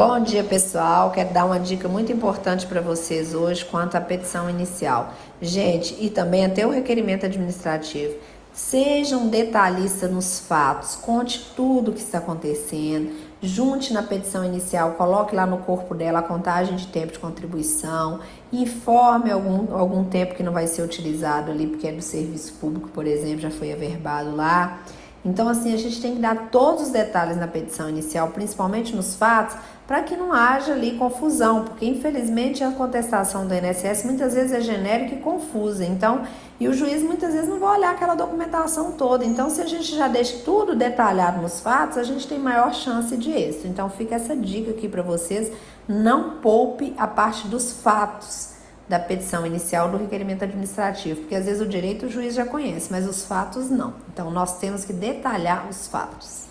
Bom dia, pessoal. Quero dar uma dica muito importante para vocês hoje quanto à petição inicial. Gente, e também até o requerimento administrativo. Sejam detalhistas nos fatos, conte tudo o que está acontecendo, junte na petição inicial, coloque lá no corpo dela a contagem de tempo de contribuição, informe algum, algum tempo que não vai ser utilizado ali, porque é do serviço público, por exemplo, já foi averbado lá. Então, assim, a gente tem que dar todos os detalhes na petição inicial, principalmente nos fatos, para que não haja ali confusão, porque infelizmente a contestação do INSS muitas vezes é genérica e confusa. Então, e o juiz muitas vezes não vai olhar aquela documentação toda. Então, se a gente já deixa tudo detalhado nos fatos, a gente tem maior chance de êxito. Então, fica essa dica aqui para vocês: não poupe a parte dos fatos da petição inicial do requerimento administrativo, porque às vezes o direito o juiz já conhece, mas os fatos não. Então nós temos que detalhar os fatos.